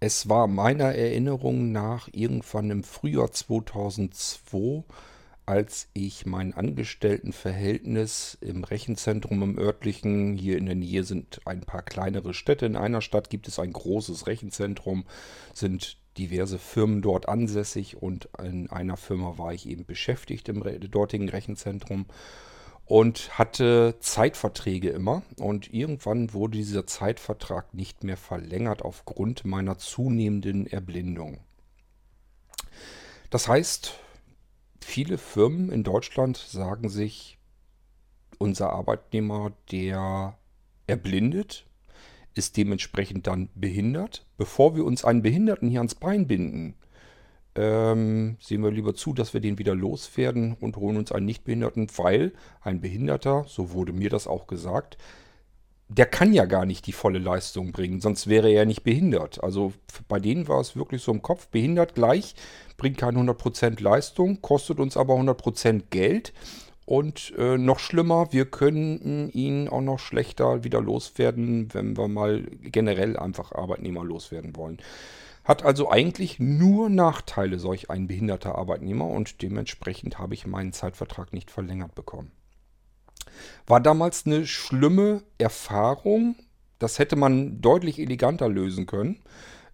Es war meiner Erinnerung nach irgendwann im Frühjahr 2002, als ich mein Angestelltenverhältnis im Rechenzentrum im örtlichen, hier in der Nähe sind ein paar kleinere Städte. In einer Stadt gibt es ein großes Rechenzentrum, sind diverse Firmen dort ansässig und in einer Firma war ich eben beschäftigt im dortigen Rechenzentrum und hatte Zeitverträge immer. Und irgendwann wurde dieser Zeitvertrag nicht mehr verlängert aufgrund meiner zunehmenden Erblindung. Das heißt, viele Firmen in Deutschland sagen sich, unser Arbeitnehmer, der erblindet, ist dementsprechend dann behindert. Bevor wir uns einen Behinderten hier ans Bein binden, ähm, sehen wir lieber zu, dass wir den wieder loswerden und holen uns einen Nichtbehinderten, weil ein Behinderter, so wurde mir das auch gesagt, der kann ja gar nicht die volle Leistung bringen, sonst wäre er ja nicht behindert. Also bei denen war es wirklich so im Kopf, behindert gleich, bringt keine 100% Leistung, kostet uns aber 100% Geld. Und äh, noch schlimmer, wir könnten ihn auch noch schlechter wieder loswerden, wenn wir mal generell einfach Arbeitnehmer loswerden wollen. Hat also eigentlich nur Nachteile, solch ein behinderter Arbeitnehmer und dementsprechend habe ich meinen Zeitvertrag nicht verlängert bekommen. War damals eine schlimme Erfahrung. Das hätte man deutlich eleganter lösen können.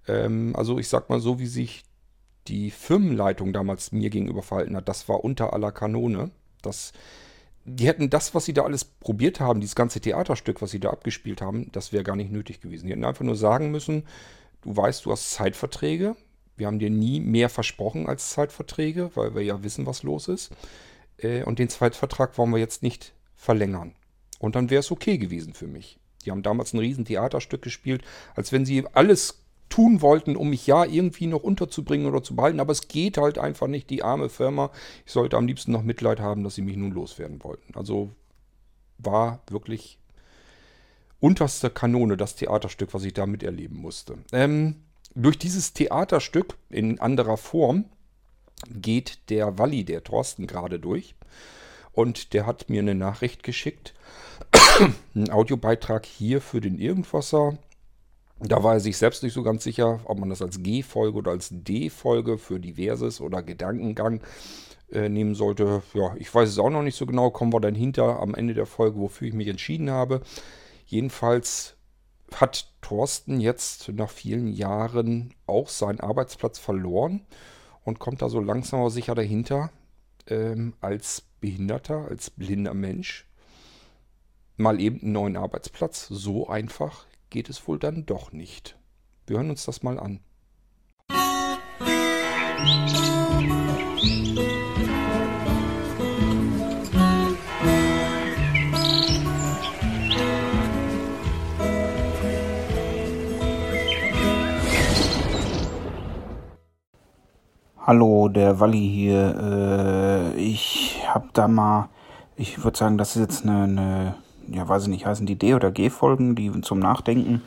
Ähm, also ich sag mal so, wie sich die Firmenleitung damals mir gegenüber verhalten hat, das war unter aller Kanone. Das, die hätten das, was sie da alles probiert haben, dieses ganze Theaterstück, was sie da abgespielt haben, das wäre gar nicht nötig gewesen. Die hätten einfach nur sagen müssen, du weißt, du hast Zeitverträge. Wir haben dir nie mehr versprochen als Zeitverträge, weil wir ja wissen, was los ist. Äh, und den Zeitvertrag wollen wir jetzt nicht verlängern. Und dann wäre es okay gewesen für mich. Die haben damals ein riesen Theaterstück gespielt, als wenn sie alles tun wollten, um mich ja irgendwie noch unterzubringen oder zu behalten. Aber es geht halt einfach nicht, die arme Firma. Ich sollte am liebsten noch Mitleid haben, dass sie mich nun loswerden wollten. Also war wirklich unterste Kanone, das Theaterstück, was ich da miterleben musste. Ähm, durch dieses Theaterstück in anderer Form geht der Walli, der Thorsten, gerade durch. Und der hat mir eine Nachricht geschickt. Ein Audiobeitrag hier für den Irgendwasser. Da war er sich selbst nicht so ganz sicher, ob man das als G-Folge oder als D-Folge für Diverses oder Gedankengang äh, nehmen sollte. Ja, ich weiß es auch noch nicht so genau. Kommen wir dann hinter am Ende der Folge, wofür ich mich entschieden habe. Jedenfalls hat Thorsten jetzt nach vielen Jahren auch seinen Arbeitsplatz verloren und kommt da so langsam aber sicher dahinter, ähm, als Behinderter, als blinder Mensch, mal eben einen neuen Arbeitsplatz. So einfach geht es wohl dann doch nicht. Wir hören uns das mal an. Hallo, der Walli hier. Äh, ich habe da mal, ich würde sagen, das ist jetzt eine, eine, ja, weiß ich nicht, heißen die D- oder G-Folgen, die zum Nachdenken.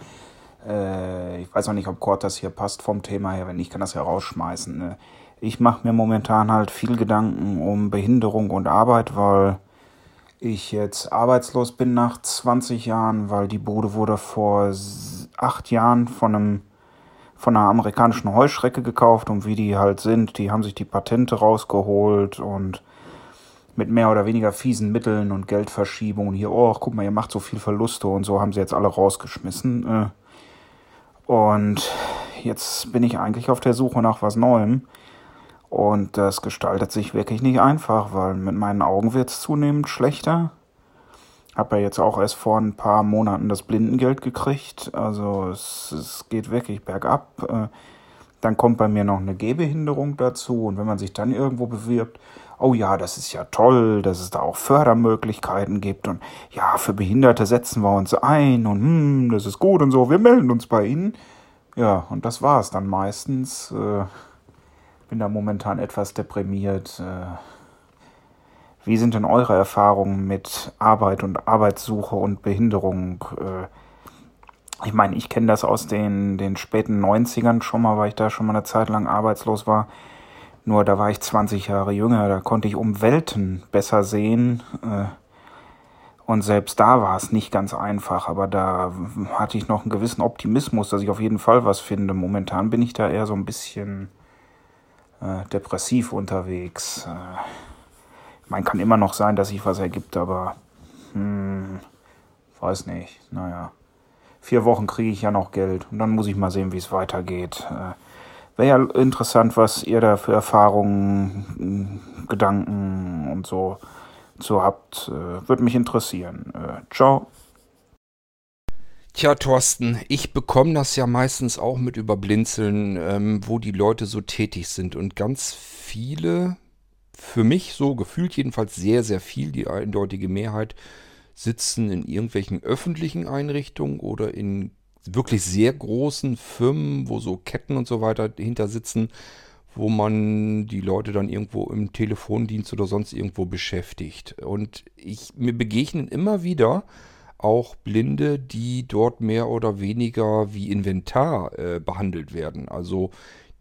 Äh, ich weiß auch nicht, ob Kurt das hier passt vom Thema her. Wenn nicht, kann das ja rausschmeißen. Ne? Ich mache mir momentan halt viel Gedanken um Behinderung und Arbeit, weil ich jetzt arbeitslos bin nach 20 Jahren, weil die Bude wurde vor acht Jahren von einem von einer amerikanischen Heuschrecke gekauft und wie die halt sind, die haben sich die Patente rausgeholt und mit mehr oder weniger fiesen Mitteln und Geldverschiebungen hier, oh, guck mal, ihr macht so viel Verluste und so haben sie jetzt alle rausgeschmissen. Äh. Und jetzt bin ich eigentlich auf der Suche nach was Neuem. Und das gestaltet sich wirklich nicht einfach, weil mit meinen Augen wird es zunehmend schlechter. Habe ja jetzt auch erst vor ein paar Monaten das Blindengeld gekriegt. Also es, es geht wirklich bergab. Äh, dann kommt bei mir noch eine Gehbehinderung dazu. Und wenn man sich dann irgendwo bewirbt, oh ja, das ist ja toll, dass es da auch Fördermöglichkeiten gibt. Und ja, für Behinderte setzen wir uns ein. Und hm, das ist gut und so. Wir melden uns bei Ihnen. Ja, und das war es dann meistens. Äh, bin da momentan etwas deprimiert. Äh, wie sind denn eure Erfahrungen mit Arbeit und Arbeitssuche und Behinderung? Äh, ich meine, ich kenne das aus den, den späten 90ern schon mal, weil ich da schon mal eine Zeit lang arbeitslos war. Nur da war ich 20 Jahre jünger, da konnte ich um Welten besser sehen. Äh, Und selbst da war es nicht ganz einfach, aber da hatte ich noch einen gewissen Optimismus, dass ich auf jeden Fall was finde. Momentan bin ich da eher so ein bisschen äh, depressiv unterwegs. Äh, man kann immer noch sein, dass sich was ergibt, aber hm, weiß nicht. Naja, vier Wochen kriege ich ja noch Geld und dann muss ich mal sehen, wie es weitergeht. Äh, Wäre ja interessant, was ihr da für Erfahrungen, Gedanken und so so habt, äh, würde mich interessieren. Äh, ciao. Tja, Thorsten, ich bekomme das ja meistens auch mit über Blinzeln, ähm, wo die Leute so tätig sind. Und ganz viele, für mich so gefühlt jedenfalls sehr, sehr viel, die eindeutige Mehrheit, sitzen in irgendwelchen öffentlichen Einrichtungen oder in wirklich sehr großen Firmen, wo so Ketten und so weiter hinter sitzen wo man die Leute dann irgendwo im Telefondienst oder sonst irgendwo beschäftigt. Und ich, mir begegnen immer wieder auch Blinde, die dort mehr oder weniger wie Inventar äh, behandelt werden. Also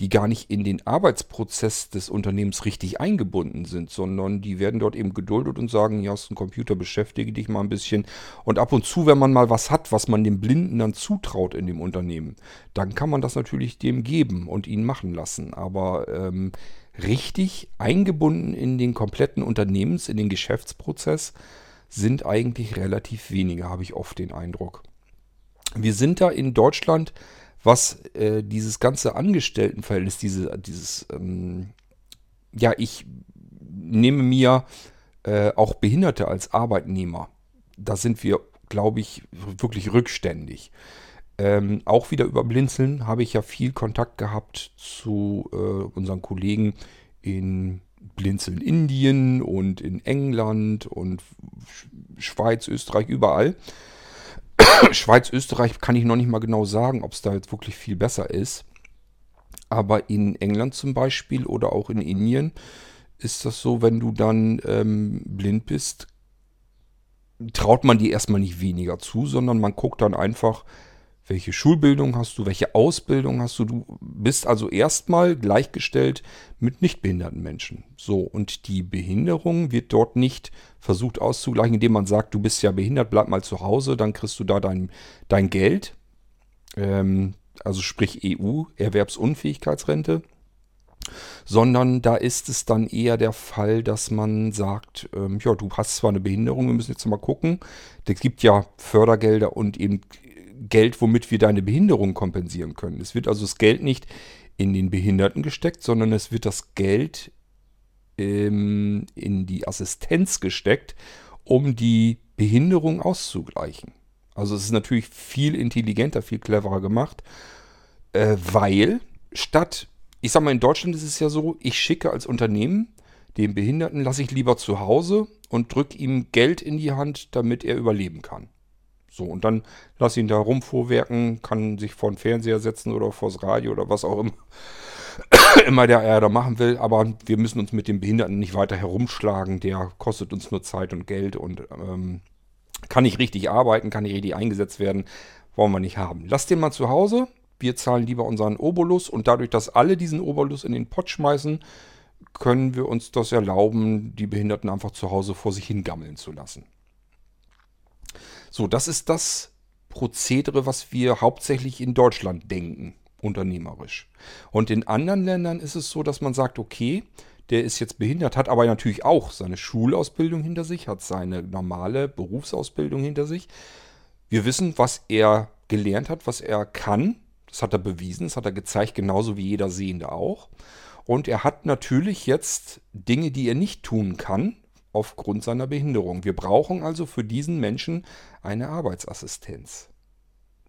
die gar nicht in den Arbeitsprozess des Unternehmens richtig eingebunden sind, sondern die werden dort eben geduldet und sagen, ja, hast einen Computer, beschäftige dich mal ein bisschen. Und ab und zu, wenn man mal was hat, was man dem Blinden dann zutraut in dem Unternehmen, dann kann man das natürlich dem geben und ihn machen lassen. Aber ähm, richtig eingebunden in den kompletten Unternehmens, in den Geschäftsprozess, sind eigentlich relativ wenige, habe ich oft den Eindruck. Wir sind da in Deutschland was äh, dieses ganze Angestelltenverhältnis, diese, dieses, ähm, ja, ich nehme mir äh, auch Behinderte als Arbeitnehmer. Da sind wir, glaube ich, wirklich rückständig. Ähm, auch wieder über Blinzeln habe ich ja viel Kontakt gehabt zu äh, unseren Kollegen in Blinzeln Indien und in England und Schweiz, Österreich, überall. Schweiz, Österreich kann ich noch nicht mal genau sagen, ob es da jetzt wirklich viel besser ist. Aber in England zum Beispiel oder auch in Indien ist das so, wenn du dann ähm, blind bist, traut man dir erstmal nicht weniger zu, sondern man guckt dann einfach, welche Schulbildung hast du, welche Ausbildung hast du. Du bist also erstmal gleichgestellt mit nichtbehinderten Menschen. So, und die Behinderung wird dort nicht versucht auszugleichen, indem man sagt, du bist ja behindert, bleib mal zu Hause, dann kriegst du da dein, dein Geld. Ähm, also sprich EU-Erwerbsunfähigkeitsrente. Sondern da ist es dann eher der Fall, dass man sagt, ähm, ja, du hast zwar eine Behinderung, wir müssen jetzt mal gucken. Es gibt ja Fördergelder und eben Geld, womit wir deine Behinderung kompensieren können. Es wird also das Geld nicht in den Behinderten gesteckt, sondern es wird das Geld ähm, in die Assistenz gesteckt, um die Behinderung auszugleichen. Also es ist natürlich viel intelligenter, viel cleverer gemacht, äh, weil statt, ich sag mal, in Deutschland ist es ja so, ich schicke als Unternehmen den Behinderten, lasse ich lieber zu Hause und drücke ihm Geld in die Hand, damit er überleben kann. So, und dann lass ihn da rumvorwerken, kann sich vor den Fernseher setzen oder vors Radio oder was auch immer, immer der er da machen will. Aber wir müssen uns mit dem Behinderten nicht weiter herumschlagen. Der kostet uns nur Zeit und Geld und ähm, kann nicht richtig arbeiten, kann nicht richtig eingesetzt werden. Wollen wir nicht haben. Lass den mal zu Hause. Wir zahlen lieber unseren Obolus und dadurch, dass alle diesen Obolus in den Pott schmeißen, können wir uns das erlauben, die Behinderten einfach zu Hause vor sich hingammeln zu lassen. So, das ist das Prozedere, was wir hauptsächlich in Deutschland denken, unternehmerisch. Und in anderen Ländern ist es so, dass man sagt, okay, der ist jetzt behindert, hat aber natürlich auch seine Schulausbildung hinter sich, hat seine normale Berufsausbildung hinter sich. Wir wissen, was er gelernt hat, was er kann. Das hat er bewiesen, das hat er gezeigt, genauso wie jeder Sehende auch. Und er hat natürlich jetzt Dinge, die er nicht tun kann, aufgrund seiner Behinderung. Wir brauchen also für diesen Menschen eine Arbeitsassistenz.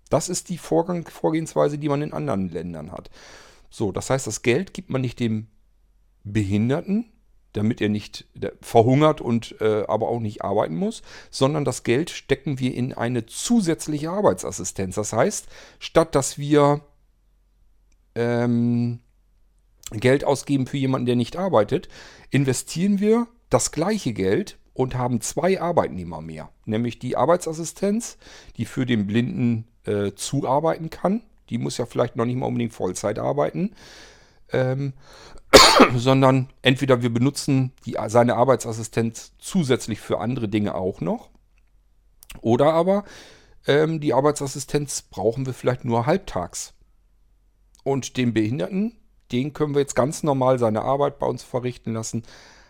Das ist die Vorgang, Vorgehensweise, die man in anderen Ländern hat. So, das heißt, das Geld gibt man nicht dem Behinderten, damit er nicht verhungert und äh, aber auch nicht arbeiten muss, sondern das Geld stecken wir in eine zusätzliche Arbeitsassistenz. Das heißt, statt dass wir ähm, Geld ausgeben für jemanden, der nicht arbeitet, investieren wir das gleiche Geld und haben zwei Arbeitnehmer mehr. Nämlich die Arbeitsassistenz, die für den Blinden äh, zuarbeiten kann. Die muss ja vielleicht noch nicht mal unbedingt Vollzeit arbeiten. Ähm, sondern entweder wir benutzen die, seine Arbeitsassistenz zusätzlich für andere Dinge auch noch. Oder aber ähm, die Arbeitsassistenz brauchen wir vielleicht nur halbtags. Und den Behinderten, den können wir jetzt ganz normal seine Arbeit bei uns verrichten lassen,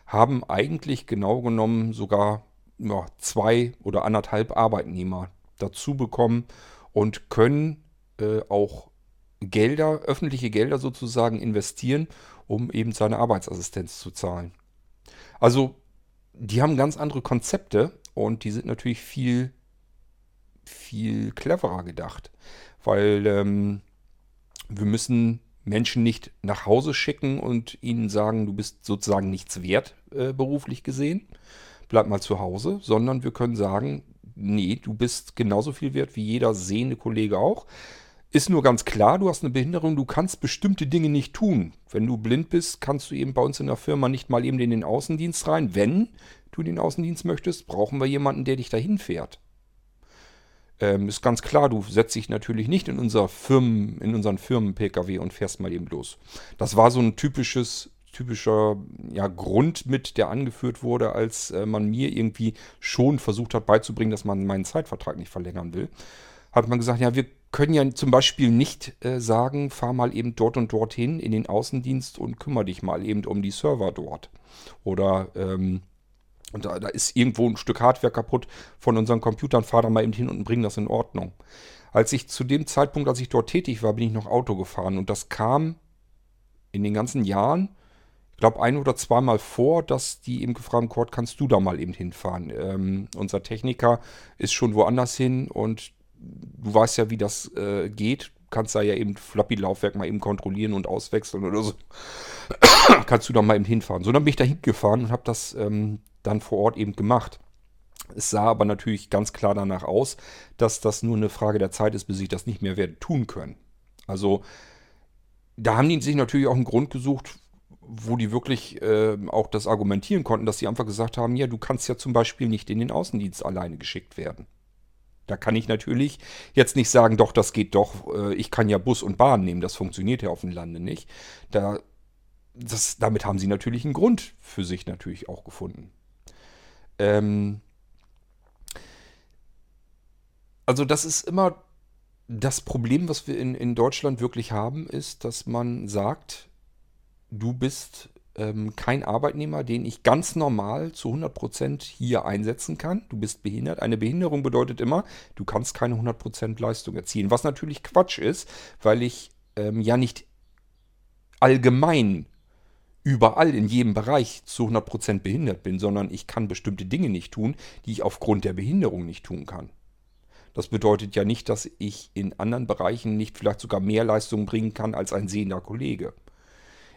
haben eigentlich genau genommen sogar ja, zwei oder anderthalb Arbeitnehmer dazu bekommen und können äh, auch Gelder, öffentliche Gelder sozusagen investieren, um eben seine Arbeitsassistenz zu zahlen. Also die haben ganz andere Konzepte und die sind natürlich viel, viel cleverer gedacht, weil ähm, wir müssen Menschen nicht nach Hause schicken und ihnen sagen, du bist sozusagen nichts wert, äh, beruflich gesehen, bleib mal zu Hause, sondern wir können sagen, nee, du bist genauso viel wert wie jeder sehende Kollege auch. Ist nur ganz klar, du hast eine Behinderung, du kannst bestimmte Dinge nicht tun. Wenn du blind bist, kannst du eben bei uns in der Firma nicht mal eben in den Außendienst rein. Wenn du den Außendienst möchtest, brauchen wir jemanden, der dich dahin fährt. Ähm, ist ganz klar, du setzt dich natürlich nicht in, unser Firmen, in unseren Firmen-Pkw und fährst mal eben los. Das war so ein typisches typischer ja, Grund mit, der angeführt wurde, als äh, man mir irgendwie schon versucht hat beizubringen, dass man meinen Zeitvertrag nicht verlängern will. Hat man gesagt, ja, wir können ja zum Beispiel nicht äh, sagen, fahr mal eben dort und dorthin in den Außendienst und kümmere dich mal eben um die Server dort. Oder ähm, und da, da, ist irgendwo ein Stück Hardware kaputt von unseren Computern, fahr da mal eben hin und bring das in Ordnung. Als ich zu dem Zeitpunkt, als ich dort tätig war, bin ich noch Auto gefahren und das kam in den ganzen Jahren ich glaube, ein oder zweimal vor, dass die eben gefragt haben, Kurt, kannst du da mal eben hinfahren? Ähm, unser Techniker ist schon woanders hin und du weißt ja, wie das äh, geht. Kannst da ja eben Floppy-Laufwerk mal eben kontrollieren und auswechseln oder so. kannst du da mal eben hinfahren. So, dann bin ich da hingefahren und habe das ähm, dann vor Ort eben gemacht. Es sah aber natürlich ganz klar danach aus, dass das nur eine Frage der Zeit ist, bis ich das nicht mehr werde tun können. Also da haben die sich natürlich auch einen Grund gesucht, wo die wirklich äh, auch das argumentieren konnten, dass sie einfach gesagt haben, ja, du kannst ja zum Beispiel nicht in den Außendienst alleine geschickt werden. Da kann ich natürlich jetzt nicht sagen, doch, das geht doch, äh, ich kann ja Bus und Bahn nehmen, das funktioniert ja auf dem Lande nicht. Da, das, damit haben sie natürlich einen Grund für sich natürlich auch gefunden. Ähm, also das ist immer das Problem, was wir in, in Deutschland wirklich haben, ist, dass man sagt, du bist ähm, kein Arbeitnehmer, den ich ganz normal zu 100% hier einsetzen kann. Du bist behindert. Eine Behinderung bedeutet immer, du kannst keine 100% Leistung erzielen. Was natürlich Quatsch ist, weil ich ähm, ja nicht allgemein überall in jedem Bereich zu 100% behindert bin, sondern ich kann bestimmte Dinge nicht tun, die ich aufgrund der Behinderung nicht tun kann. Das bedeutet ja nicht, dass ich in anderen Bereichen nicht vielleicht sogar mehr Leistung bringen kann als ein sehender Kollege.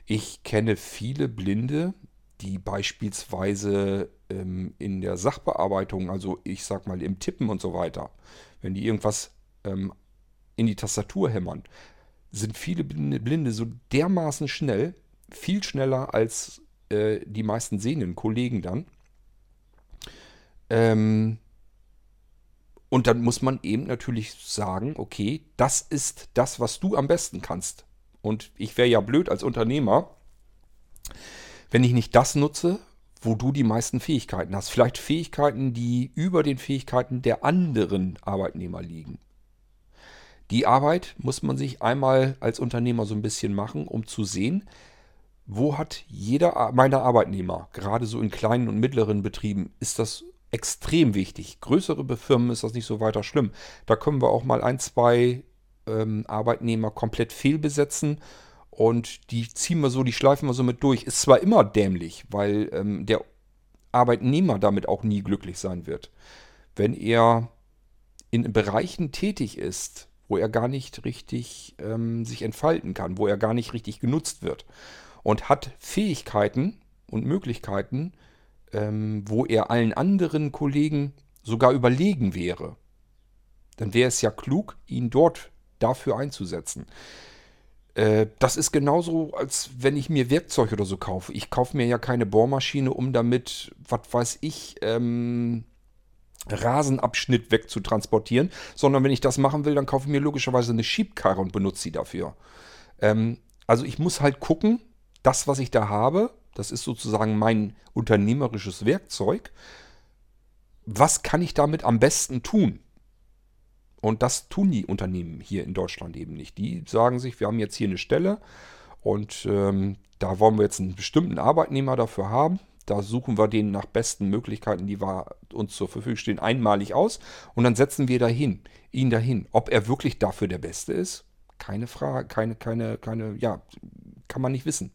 Ich kenne viele Blinde, die beispielsweise ähm, in der Sachbearbeitung, also ich sag mal im Tippen und so weiter, wenn die irgendwas ähm, in die Tastatur hämmern, sind viele Blinde, Blinde so dermaßen schnell, viel schneller als äh, die meisten sehenden Kollegen dann. Ähm, und dann muss man eben natürlich sagen, okay, das ist das, was du am besten kannst. Und ich wäre ja blöd als Unternehmer, wenn ich nicht das nutze, wo du die meisten Fähigkeiten hast. Vielleicht Fähigkeiten, die über den Fähigkeiten der anderen Arbeitnehmer liegen. Die Arbeit muss man sich einmal als Unternehmer so ein bisschen machen, um zu sehen, wo hat jeder meiner Arbeitnehmer, gerade so in kleinen und mittleren Betrieben, ist das extrem wichtig. Größere Firmen ist das nicht so weiter schlimm. Da können wir auch mal ein, zwei ähm, Arbeitnehmer komplett fehlbesetzen und die ziehen wir so, die schleifen wir so mit durch. Ist zwar immer dämlich, weil ähm, der Arbeitnehmer damit auch nie glücklich sein wird. Wenn er in Bereichen tätig ist, wo er gar nicht richtig ähm, sich entfalten kann, wo er gar nicht richtig genutzt wird und hat Fähigkeiten und Möglichkeiten, ähm, wo er allen anderen Kollegen sogar überlegen wäre, dann wäre es ja klug, ihn dort dafür einzusetzen. Äh, das ist genauso, als wenn ich mir Werkzeug oder so kaufe. Ich kaufe mir ja keine Bohrmaschine, um damit, was weiß ich, ähm, Rasenabschnitt wegzutransportieren, sondern wenn ich das machen will, dann kaufe ich mir logischerweise eine Schiebkarre und benutze sie dafür. Ähm, also ich muss halt gucken, das, was ich da habe, das ist sozusagen mein unternehmerisches Werkzeug was kann ich damit am besten tun? Und das tun die Unternehmen hier in Deutschland eben nicht. Die sagen sich, wir haben jetzt hier eine Stelle und ähm, da wollen wir jetzt einen bestimmten Arbeitnehmer dafür haben. Da suchen wir den nach besten Möglichkeiten, die uns zur Verfügung stehen, einmalig aus. Und dann setzen wir dahin, ihn dahin. Ob er wirklich dafür der Beste ist, keine Frage, keine, keine, keine, ja, kann man nicht wissen.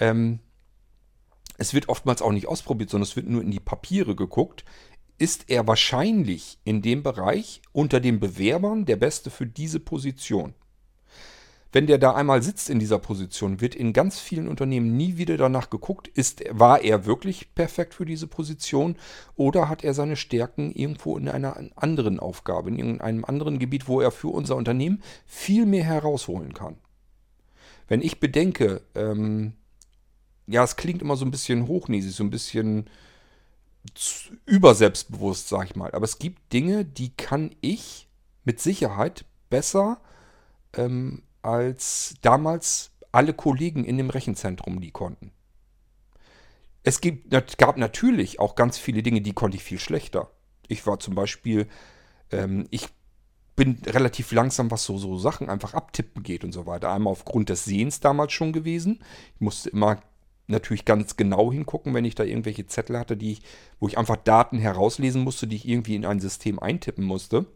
Ähm, es wird oftmals auch nicht ausprobiert, sondern es wird nur in die Papiere geguckt. Ist er wahrscheinlich in dem Bereich unter den Bewerbern der Beste für diese Position? Wenn der da einmal sitzt in dieser Position, wird in ganz vielen Unternehmen nie wieder danach geguckt, ist, war er wirklich perfekt für diese Position oder hat er seine Stärken irgendwo in einer anderen Aufgabe, in einem anderen Gebiet, wo er für unser Unternehmen viel mehr herausholen kann. Wenn ich bedenke, ähm, ja, es klingt immer so ein bisschen hochnäsig, so ein bisschen überselbstbewusst, sag ich mal. Aber es gibt Dinge, die kann ich mit Sicherheit besser ähm, als damals alle Kollegen in dem Rechenzentrum die konnten. Es gibt, gab natürlich auch ganz viele Dinge, die konnte ich viel schlechter. Ich war zum Beispiel, ähm, ich bin relativ langsam, was so, so Sachen einfach abtippen geht und so weiter. Einmal aufgrund des Sehens damals schon gewesen. Ich musste immer natürlich ganz genau hingucken, wenn ich da irgendwelche Zettel hatte, die ich, wo ich einfach Daten herauslesen musste, die ich irgendwie in ein System eintippen musste.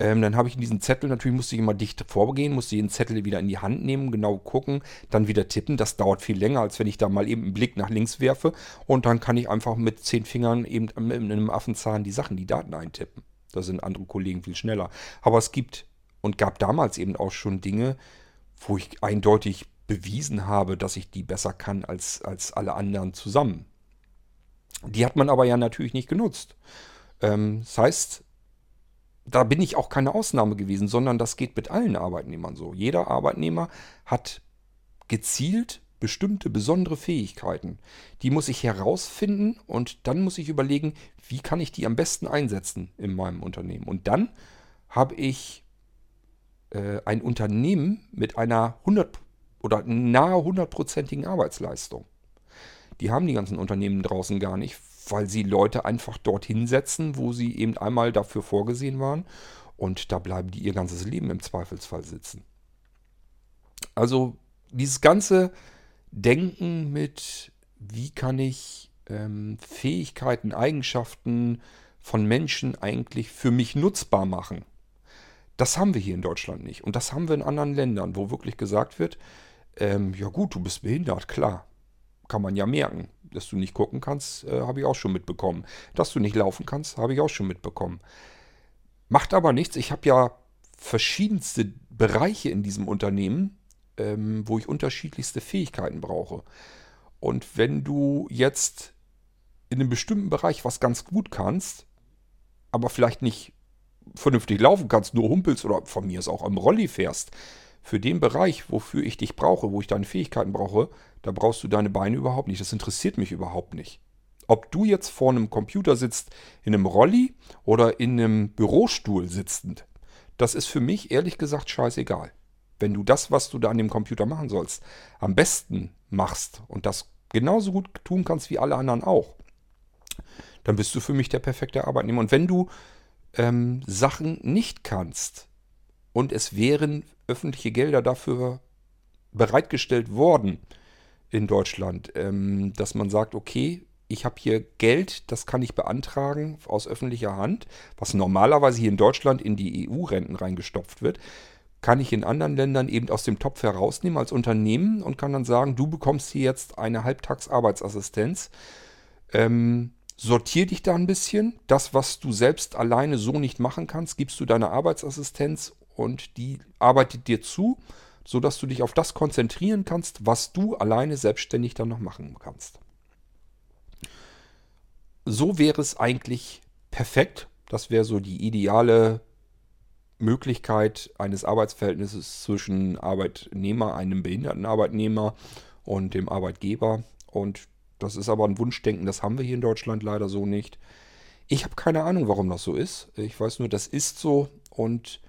Ähm, dann habe ich in diesen Zettel, natürlich musste ich immer dicht vorgehen, musste den Zettel wieder in die Hand nehmen, genau gucken, dann wieder tippen. Das dauert viel länger, als wenn ich da mal eben einen Blick nach links werfe. Und dann kann ich einfach mit zehn Fingern eben mit einem Affenzahn die Sachen, die Daten eintippen. Da sind andere Kollegen viel schneller. Aber es gibt und gab damals eben auch schon Dinge, wo ich eindeutig bewiesen habe, dass ich die besser kann als, als alle anderen zusammen. Die hat man aber ja natürlich nicht genutzt. Ähm, das heißt, da bin ich auch keine Ausnahme gewesen, sondern das geht mit allen Arbeitnehmern so. Jeder Arbeitnehmer hat gezielt bestimmte besondere Fähigkeiten. Die muss ich herausfinden und dann muss ich überlegen, wie kann ich die am besten einsetzen in meinem Unternehmen. Und dann habe ich äh, ein Unternehmen mit einer 100 oder nahe hundertprozentigen Arbeitsleistung. Die haben die ganzen Unternehmen draußen gar nicht, weil sie Leute einfach dorthin setzen, wo sie eben einmal dafür vorgesehen waren und da bleiben die ihr ganzes Leben im Zweifelsfall sitzen. Also dieses ganze Denken mit, wie kann ich ähm, Fähigkeiten, Eigenschaften von Menschen eigentlich für mich nutzbar machen, das haben wir hier in Deutschland nicht. Und das haben wir in anderen Ländern, wo wirklich gesagt wird, ähm, ja gut, du bist behindert, klar. Kann man ja merken. Dass du nicht gucken kannst, äh, habe ich auch schon mitbekommen. Dass du nicht laufen kannst, habe ich auch schon mitbekommen. Macht aber nichts. Ich habe ja verschiedenste Bereiche in diesem Unternehmen, ähm, wo ich unterschiedlichste Fähigkeiten brauche. Und wenn du jetzt in einem bestimmten Bereich was ganz gut kannst, aber vielleicht nicht vernünftig laufen kannst, nur humpelst oder von mir ist auch am Rolli fährst, für den Bereich, wofür ich dich brauche, wo ich deine Fähigkeiten brauche, da brauchst du deine Beine überhaupt nicht. Das interessiert mich überhaupt nicht. Ob du jetzt vor einem Computer sitzt, in einem Rolli oder in einem Bürostuhl sitzend, das ist für mich ehrlich gesagt scheißegal. Wenn du das, was du da an dem Computer machen sollst, am besten machst und das genauso gut tun kannst wie alle anderen auch, dann bist du für mich der perfekte Arbeitnehmer. Und wenn du ähm, Sachen nicht kannst und es wären öffentliche Gelder dafür bereitgestellt worden in Deutschland, ähm, dass man sagt, okay, ich habe hier Geld, das kann ich beantragen aus öffentlicher Hand, was normalerweise hier in Deutschland in die EU-Renten reingestopft wird, kann ich in anderen Ländern eben aus dem Topf herausnehmen als Unternehmen und kann dann sagen, du bekommst hier jetzt eine Halbtagsarbeitsassistenz. Ähm, sortier dich da ein bisschen. Das, was du selbst alleine so nicht machen kannst, gibst du deiner Arbeitsassistenz und die arbeitet dir zu, sodass du dich auf das konzentrieren kannst, was du alleine selbstständig dann noch machen kannst. So wäre es eigentlich perfekt. Das wäre so die ideale Möglichkeit eines Arbeitsverhältnisses zwischen Arbeitnehmer, einem behinderten Arbeitnehmer und dem Arbeitgeber. Und das ist aber ein Wunschdenken, das haben wir hier in Deutschland leider so nicht. Ich habe keine Ahnung, warum das so ist. Ich weiß nur, das ist so und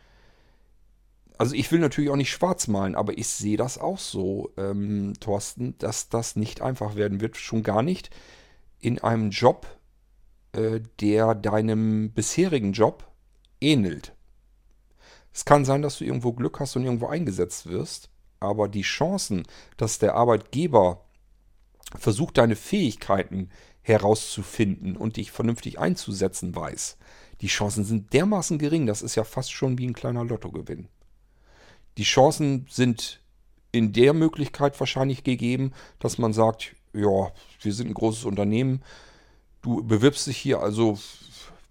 also ich will natürlich auch nicht schwarz malen, aber ich sehe das auch so, ähm, Thorsten, dass das nicht einfach werden wird, schon gar nicht in einem Job, äh, der deinem bisherigen Job ähnelt. Es kann sein, dass du irgendwo Glück hast und irgendwo eingesetzt wirst, aber die Chancen, dass der Arbeitgeber versucht, deine Fähigkeiten herauszufinden und dich vernünftig einzusetzen weiß, die Chancen sind dermaßen gering, das ist ja fast schon wie ein kleiner Lottogewinn. Die Chancen sind in der Möglichkeit wahrscheinlich gegeben, dass man sagt, ja, wir sind ein großes Unternehmen, du bewirbst dich hier, also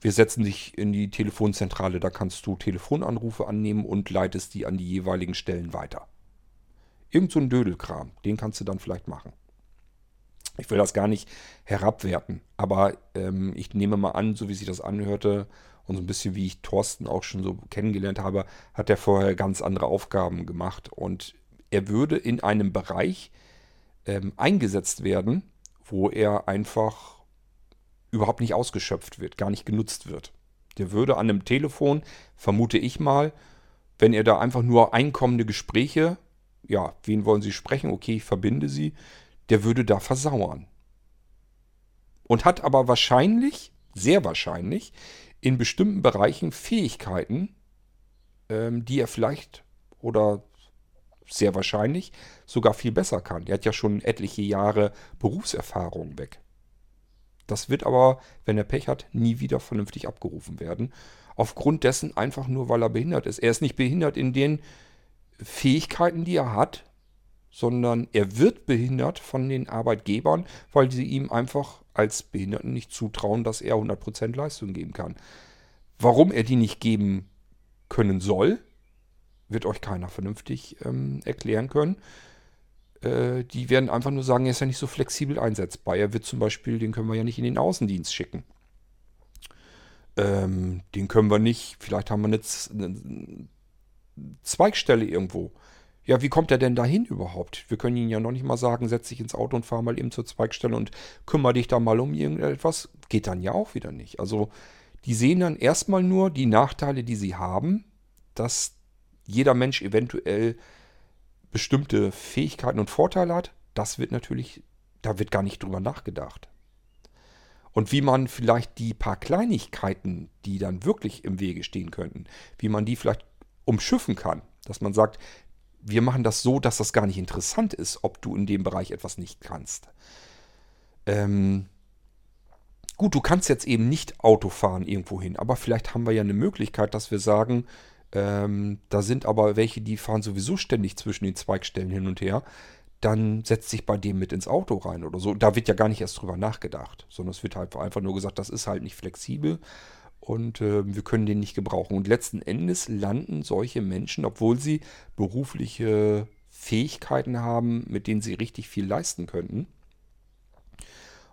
wir setzen dich in die Telefonzentrale, da kannst du Telefonanrufe annehmen und leitest die an die jeweiligen Stellen weiter. Irgend so ein Dödelkram, den kannst du dann vielleicht machen. Ich will das gar nicht herabwerten, aber ähm, ich nehme mal an, so wie sich das anhörte und so ein bisschen wie ich Thorsten auch schon so kennengelernt habe, hat er vorher ganz andere Aufgaben gemacht und er würde in einem Bereich ähm, eingesetzt werden, wo er einfach überhaupt nicht ausgeschöpft wird, gar nicht genutzt wird. Der würde an einem Telefon, vermute ich mal, wenn er da einfach nur einkommende Gespräche, ja, wen wollen Sie sprechen? Okay, ich verbinde Sie, der würde da versauern. Und hat aber wahrscheinlich, sehr wahrscheinlich, in bestimmten Bereichen Fähigkeiten, ähm, die er vielleicht oder sehr wahrscheinlich sogar viel besser kann. Er hat ja schon etliche Jahre Berufserfahrung weg. Das wird aber, wenn er Pech hat, nie wieder vernünftig abgerufen werden. Aufgrund dessen einfach nur, weil er behindert ist. Er ist nicht behindert in den Fähigkeiten, die er hat, sondern er wird behindert von den Arbeitgebern, weil sie ihm einfach als Behinderten nicht zutrauen, dass er 100% Leistung geben kann. Warum er die nicht geben können soll, wird euch keiner vernünftig ähm, erklären können. Äh, die werden einfach nur sagen, er ist ja nicht so flexibel einsetzbar. Er wird zum Beispiel, den können wir ja nicht in den Außendienst schicken. Ähm, den können wir nicht, vielleicht haben wir eine, eine Zweigstelle irgendwo. Ja, wie kommt er denn dahin überhaupt? Wir können ihn ja noch nicht mal sagen, setz dich ins Auto und fahr mal eben zur Zweigstelle und kümmere dich da mal um irgendetwas. Geht dann ja auch wieder nicht. Also die sehen dann erstmal nur die Nachteile, die sie haben, dass jeder Mensch eventuell bestimmte Fähigkeiten und Vorteile hat. Das wird natürlich, da wird gar nicht drüber nachgedacht. Und wie man vielleicht die paar Kleinigkeiten, die dann wirklich im Wege stehen könnten, wie man die vielleicht umschiffen kann. Dass man sagt, wir machen das so, dass das gar nicht interessant ist, ob du in dem Bereich etwas nicht kannst. Ähm, gut, du kannst jetzt eben nicht Auto fahren irgendwo hin, aber vielleicht haben wir ja eine Möglichkeit, dass wir sagen, ähm, da sind aber welche, die fahren sowieso ständig zwischen den Zweigstellen hin und her, dann setzt sich bei dem mit ins Auto rein oder so. Da wird ja gar nicht erst drüber nachgedacht, sondern es wird halt einfach nur gesagt, das ist halt nicht flexibel und äh, wir können den nicht gebrauchen. Und letzten Endes landen solche Menschen, obwohl sie berufliche Fähigkeiten haben, mit denen sie richtig viel leisten könnten,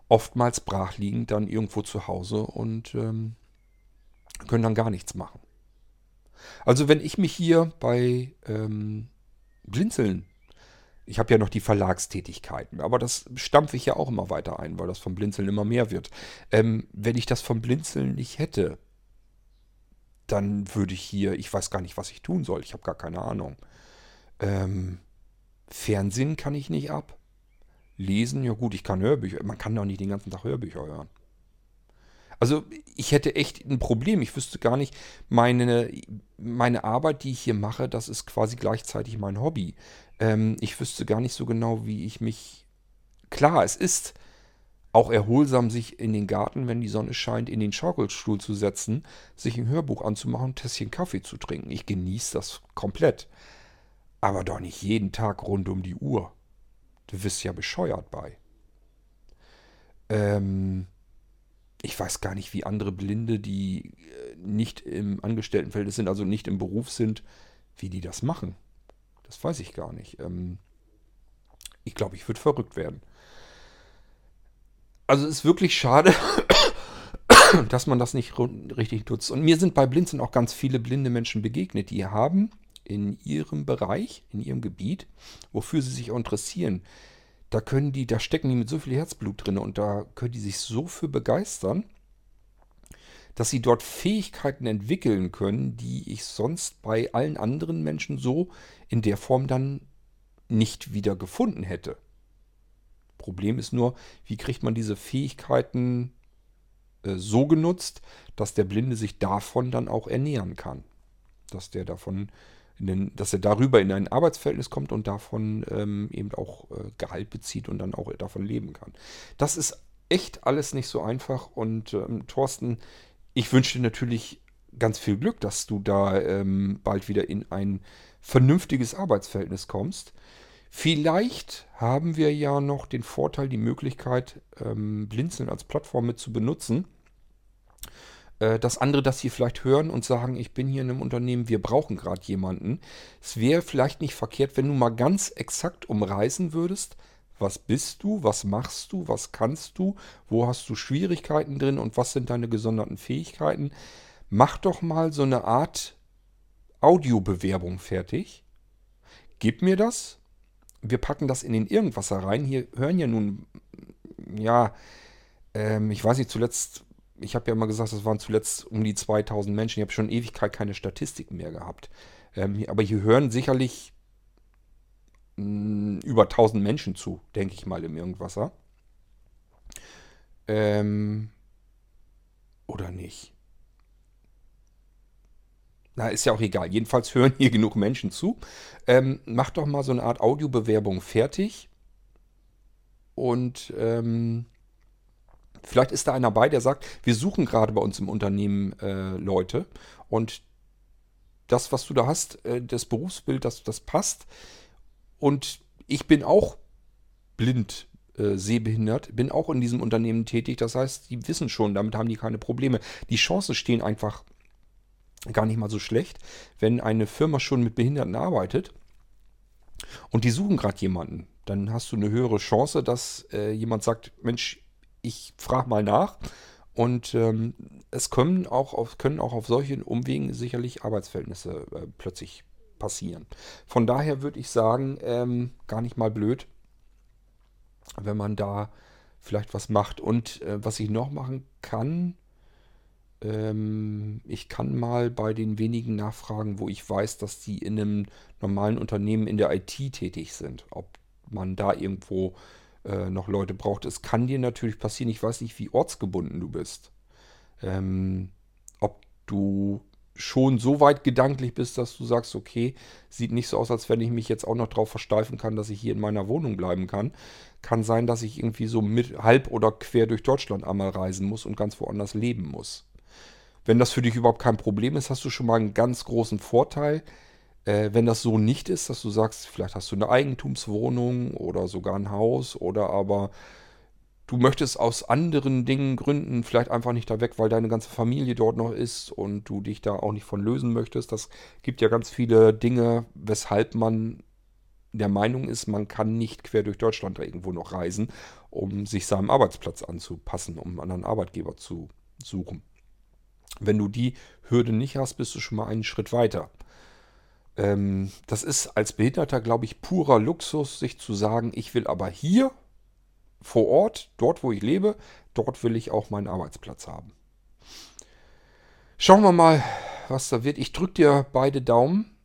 oftmals brachliegend dann irgendwo zu Hause und ähm, können dann gar nichts machen. Also wenn ich mich hier bei ähm, Blinzeln, ich habe ja noch die Verlagstätigkeiten, aber das stampfe ich ja auch immer weiter ein, weil das vom Blinzeln immer mehr wird. Ähm, wenn ich das vom Blinzeln nicht hätte, dann würde ich hier, ich weiß gar nicht, was ich tun soll, ich habe gar keine Ahnung. Ähm, Fernsehen kann ich nicht ab. Lesen, ja gut, ich kann Hörbücher. Man kann doch nicht den ganzen Tag Hörbücher hören. Also ich hätte echt ein Problem. Ich wüsste gar nicht, meine, meine Arbeit, die ich hier mache, das ist quasi gleichzeitig mein Hobby. Ähm, ich wüsste gar nicht so genau, wie ich mich... Klar, es ist auch erholsam, sich in den Garten, wenn die Sonne scheint, in den Schaukelstuhl zu setzen, sich ein Hörbuch anzumachen, ein Tässchen Kaffee zu trinken. Ich genieße das komplett. Aber doch nicht jeden Tag rund um die Uhr. Du wirst ja bescheuert bei. Ähm, ich weiß gar nicht, wie andere Blinde, die äh, nicht im Angestelltenfeld sind, also nicht im Beruf sind, wie die das machen. Das weiß ich gar nicht. Ähm, ich glaube, ich würde verrückt werden. Also es ist wirklich schade, dass man das nicht richtig nutzt. Und mir sind bei Blinzeln auch ganz viele blinde Menschen begegnet, die haben in ihrem Bereich, in ihrem Gebiet, wofür sie sich auch interessieren, da können die, da stecken die mit so viel Herzblut drin und da können die sich so für begeistern, dass sie dort Fähigkeiten entwickeln können, die ich sonst bei allen anderen Menschen so in der Form dann nicht wieder gefunden hätte. Problem ist nur, wie kriegt man diese Fähigkeiten äh, so genutzt, dass der Blinde sich davon dann auch ernähren kann. Dass der davon, den, dass er darüber in ein Arbeitsverhältnis kommt und davon ähm, eben auch äh, Gehalt bezieht und dann auch davon leben kann. Das ist echt alles nicht so einfach und ähm, Thorsten, ich wünsche dir natürlich ganz viel Glück, dass du da ähm, bald wieder in ein vernünftiges Arbeitsverhältnis kommst. Vielleicht haben wir ja noch den Vorteil, die Möglichkeit, ähm, Blinzeln als Plattform mit zu benutzen dass andere das hier vielleicht hören und sagen, ich bin hier in einem Unternehmen, wir brauchen gerade jemanden. Es wäre vielleicht nicht verkehrt, wenn du mal ganz exakt umreißen würdest, was bist du, was machst du, was kannst du, wo hast du Schwierigkeiten drin und was sind deine gesonderten Fähigkeiten. Mach doch mal so eine Art Audiobewerbung fertig. Gib mir das. Wir packen das in den Irgendwasser rein. Hier hören ja nun, ja, ähm, ich weiß nicht, zuletzt ich habe ja immer gesagt, das waren zuletzt um die 2000 Menschen. Ich habe schon Ewigkeit keine Statistiken mehr gehabt. Ähm, aber hier hören sicherlich mh, mm, über 1000 Menschen zu, denke ich mal, im Irgendwasser. Ähm, oder nicht? Na, ist ja auch egal. Jedenfalls hören hier genug Menschen zu. Ähm, mach doch mal so eine Art Audiobewerbung fertig. Und ähm, Vielleicht ist da einer bei, der sagt, wir suchen gerade bei uns im Unternehmen äh, Leute und das, was du da hast, äh, das Berufsbild, das, das passt. Und ich bin auch blind, äh, sehbehindert, bin auch in diesem Unternehmen tätig. Das heißt, die wissen schon, damit haben die keine Probleme. Die Chancen stehen einfach gar nicht mal so schlecht, wenn eine Firma schon mit Behinderten arbeitet und die suchen gerade jemanden. Dann hast du eine höhere Chance, dass äh, jemand sagt, Mensch, ich frage mal nach. Und ähm, es können auch, auf, können auch auf solchen Umwegen sicherlich Arbeitsverhältnisse äh, plötzlich passieren. Von daher würde ich sagen, ähm, gar nicht mal blöd, wenn man da vielleicht was macht. Und äh, was ich noch machen kann, ähm, ich kann mal bei den wenigen nachfragen, wo ich weiß, dass die in einem normalen Unternehmen in der IT tätig sind, ob man da irgendwo äh, noch Leute braucht. Es kann dir natürlich passieren, ich weiß nicht, wie ortsgebunden du bist. Ähm, ob du schon so weit gedanklich bist, dass du sagst, okay, sieht nicht so aus, als wenn ich mich jetzt auch noch darauf versteifen kann, dass ich hier in meiner Wohnung bleiben kann. Kann sein, dass ich irgendwie so mit halb oder quer durch Deutschland einmal reisen muss und ganz woanders leben muss. Wenn das für dich überhaupt kein Problem ist, hast du schon mal einen ganz großen Vorteil. Äh, wenn das so nicht ist, dass du sagst, vielleicht hast du eine Eigentumswohnung oder sogar ein Haus oder aber du möchtest aus anderen Dingen gründen, vielleicht einfach nicht da weg, weil deine ganze Familie dort noch ist und du dich da auch nicht von lösen möchtest. Das gibt ja ganz viele Dinge, weshalb man der Meinung ist, man kann nicht quer durch Deutschland irgendwo noch reisen, um sich seinem Arbeitsplatz anzupassen, um einen anderen Arbeitgeber zu suchen. Wenn du die Hürde nicht hast, bist du schon mal einen Schritt weiter. Ähm, das ist als Behinderter, glaube ich, purer Luxus, sich zu sagen, ich will aber hier vor Ort, dort wo ich lebe, dort will ich auch meinen Arbeitsplatz haben. Schauen wir mal, was da wird. Ich drücke dir beide Daumen.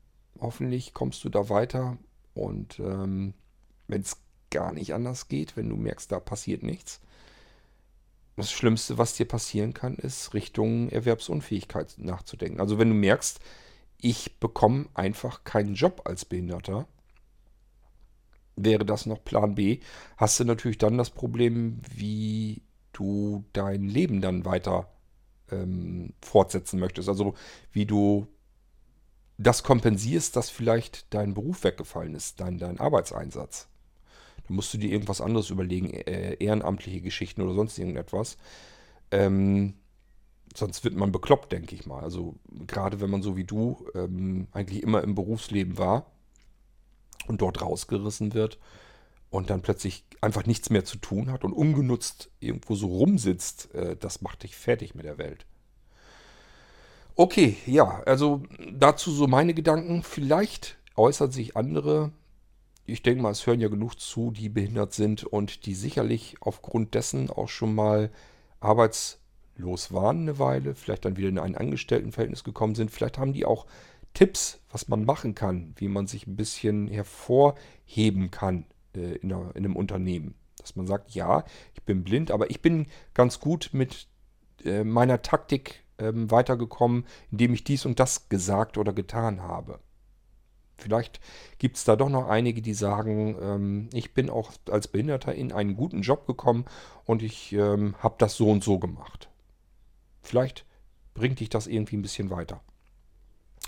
Hoffentlich kommst du da weiter. Und ähm, wenn es gar nicht anders geht, wenn du merkst, da passiert nichts, das Schlimmste, was dir passieren kann, ist Richtung Erwerbsunfähigkeit nachzudenken. Also wenn du merkst, ich bekomme einfach keinen Job als Behinderter. Wäre das noch Plan B, hast du natürlich dann das Problem, wie du dein Leben dann weiter ähm, fortsetzen möchtest. Also wie du das kompensierst, dass vielleicht dein Beruf weggefallen ist, dein, dein Arbeitseinsatz. Da musst du dir irgendwas anderes überlegen, äh, ehrenamtliche Geschichten oder sonst irgendetwas. Ähm, sonst wird man bekloppt, denke ich mal. Also gerade wenn man so wie du ähm, eigentlich immer im Berufsleben war und dort rausgerissen wird und dann plötzlich einfach nichts mehr zu tun hat und ungenutzt irgendwo so rumsitzt, äh, das macht dich fertig mit der Welt. Okay, ja, also dazu so meine Gedanken. Vielleicht äußern sich andere. Ich denke mal, es hören ja genug zu, die behindert sind und die sicherlich aufgrund dessen auch schon mal Arbeits los waren eine Weile, vielleicht dann wieder in ein Angestelltenverhältnis gekommen sind. Vielleicht haben die auch Tipps, was man machen kann, wie man sich ein bisschen hervorheben kann äh, in, einer, in, einem Unternehmen. Dass man sagt, ja, ich bin blind, aber ich bin ganz gut mit äh, meiner Taktik ähm, weitergekommen, indem ich dies und das gesagt oder getan habe. Vielleicht gibt es da doch noch einige, die sagen, ähm, ich bin auch als Behinderter in einen guten Job gekommen und ich ähm, habe das so und so gemacht. Vielleicht bringt dich das irgendwie ein bisschen weiter.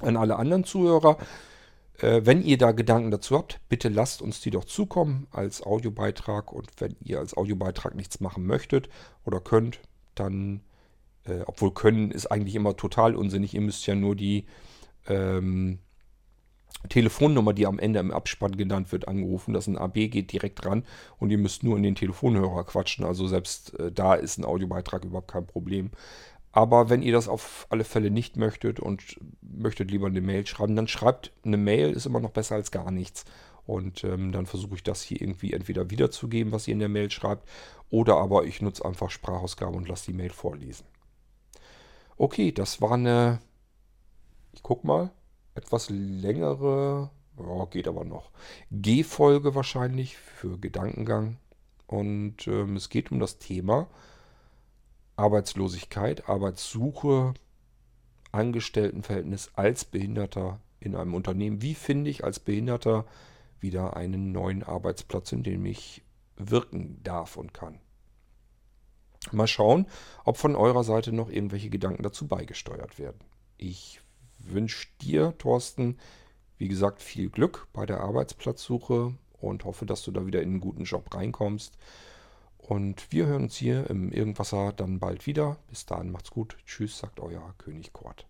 An alle anderen Zuhörer, äh, wenn ihr da Gedanken dazu habt, bitte lasst uns die doch zukommen als Audiobeitrag. Und wenn ihr als Audiobeitrag nichts machen möchtet oder könnt, dann, äh, obwohl können ist eigentlich immer total unsinnig, ihr müsst ja nur die ähm, Telefonnummer, die am Ende im Abspann genannt wird, angerufen. Das ist ein AB, geht direkt ran und ihr müsst nur in den Telefonhörer quatschen. Also selbst äh, da ist ein Audiobeitrag überhaupt kein Problem. Aber wenn ihr das auf alle Fälle nicht möchtet und möchtet lieber eine Mail schreiben, dann schreibt eine Mail, ist immer noch besser als gar nichts. Und ähm, dann versuche ich das hier irgendwie entweder wiederzugeben, was ihr in der Mail schreibt, oder aber ich nutze einfach Sprachausgabe und lasse die Mail vorlesen. Okay, das war eine, ich guck mal, etwas längere, ja, geht aber noch, G-Folge wahrscheinlich für Gedankengang. Und ähm, es geht um das Thema Arbeitslosigkeit, Arbeitssuche, Angestelltenverhältnis als Behinderter in einem Unternehmen. Wie finde ich als Behinderter wieder einen neuen Arbeitsplatz, in dem ich wirken darf und kann? Mal schauen, ob von eurer Seite noch irgendwelche Gedanken dazu beigesteuert werden. Ich wünsche dir, Thorsten, wie gesagt, viel Glück bei der Arbeitsplatzsuche und hoffe, dass du da wieder in einen guten Job reinkommst. Und wir hören uns hier im Irgendwasser dann bald wieder. Bis dahin macht's gut. Tschüss, sagt euer König Kort.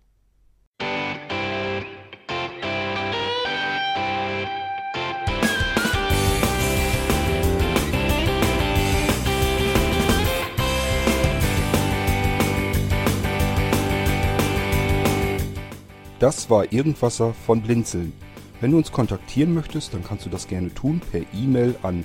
Das war Irgendwasser von Blinzeln. Wenn du uns kontaktieren möchtest, dann kannst du das gerne tun per E-Mail an